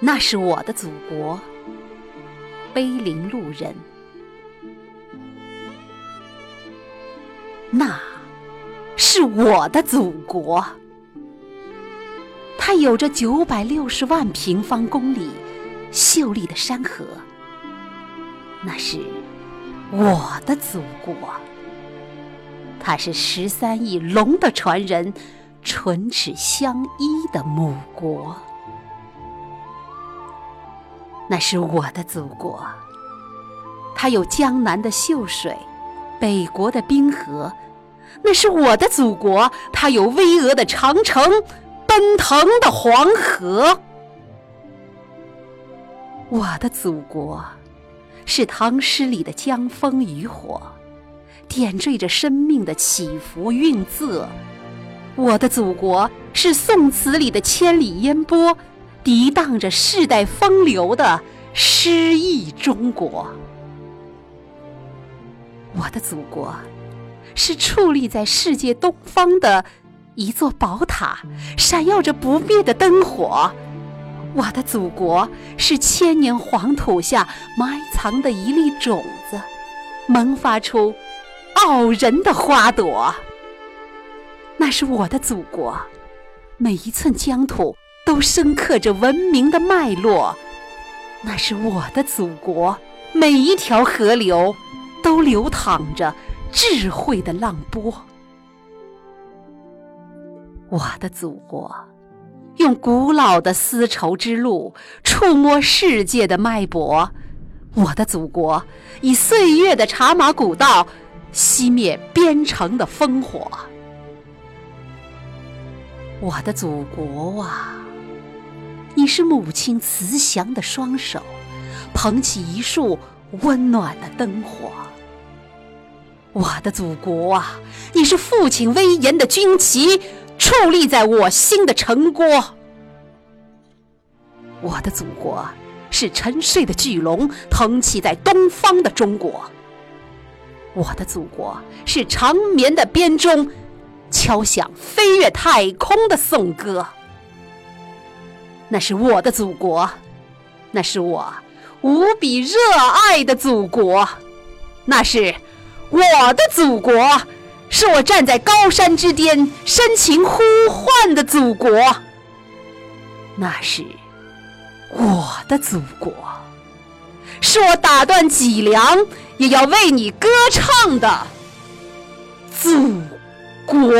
那是我的祖国，碑林路人。那是我的祖国，它有着九百六十万平方公里秀丽的山河。那是我的祖国，它是十三亿龙的传人，唇齿相依的母国。那是我的祖国，它有江南的秀水，北国的冰河。那是我的祖国，它有巍峨的长城，奔腾的黄河。我的祖国，是唐诗里的江枫渔火，点缀着生命的起伏韵色。我的祖国，是宋词里的千里烟波。涤荡着世代风流的诗意中国，我的祖国是矗立在世界东方的一座宝塔，闪耀着不灭的灯火。我的祖国是千年黄土下埋藏的一粒种子，萌发出傲人的花朵。那是我的祖国，每一寸疆土。都深刻着文明的脉络，那是我的祖国。每一条河流都流淌着智慧的浪波。我的祖国，用古老的丝绸之路触摸世界的脉搏。我的祖国，以岁月的茶马古道熄灭边城的烽火。我的祖国啊！你是母亲慈祥的双手，捧起一束温暖的灯火。我的祖国啊，你是父亲威严的军旗，矗立在我心的城郭。我的祖国是沉睡的巨龙，腾起在东方的中国。我的祖国是长眠的编钟，敲响飞越太空的颂歌。那是我的祖国，那是我无比热爱的祖国，那是我的祖国，是我站在高山之巅深情呼唤的祖国，那是我的祖国，是我打断脊梁也要为你歌唱的祖国。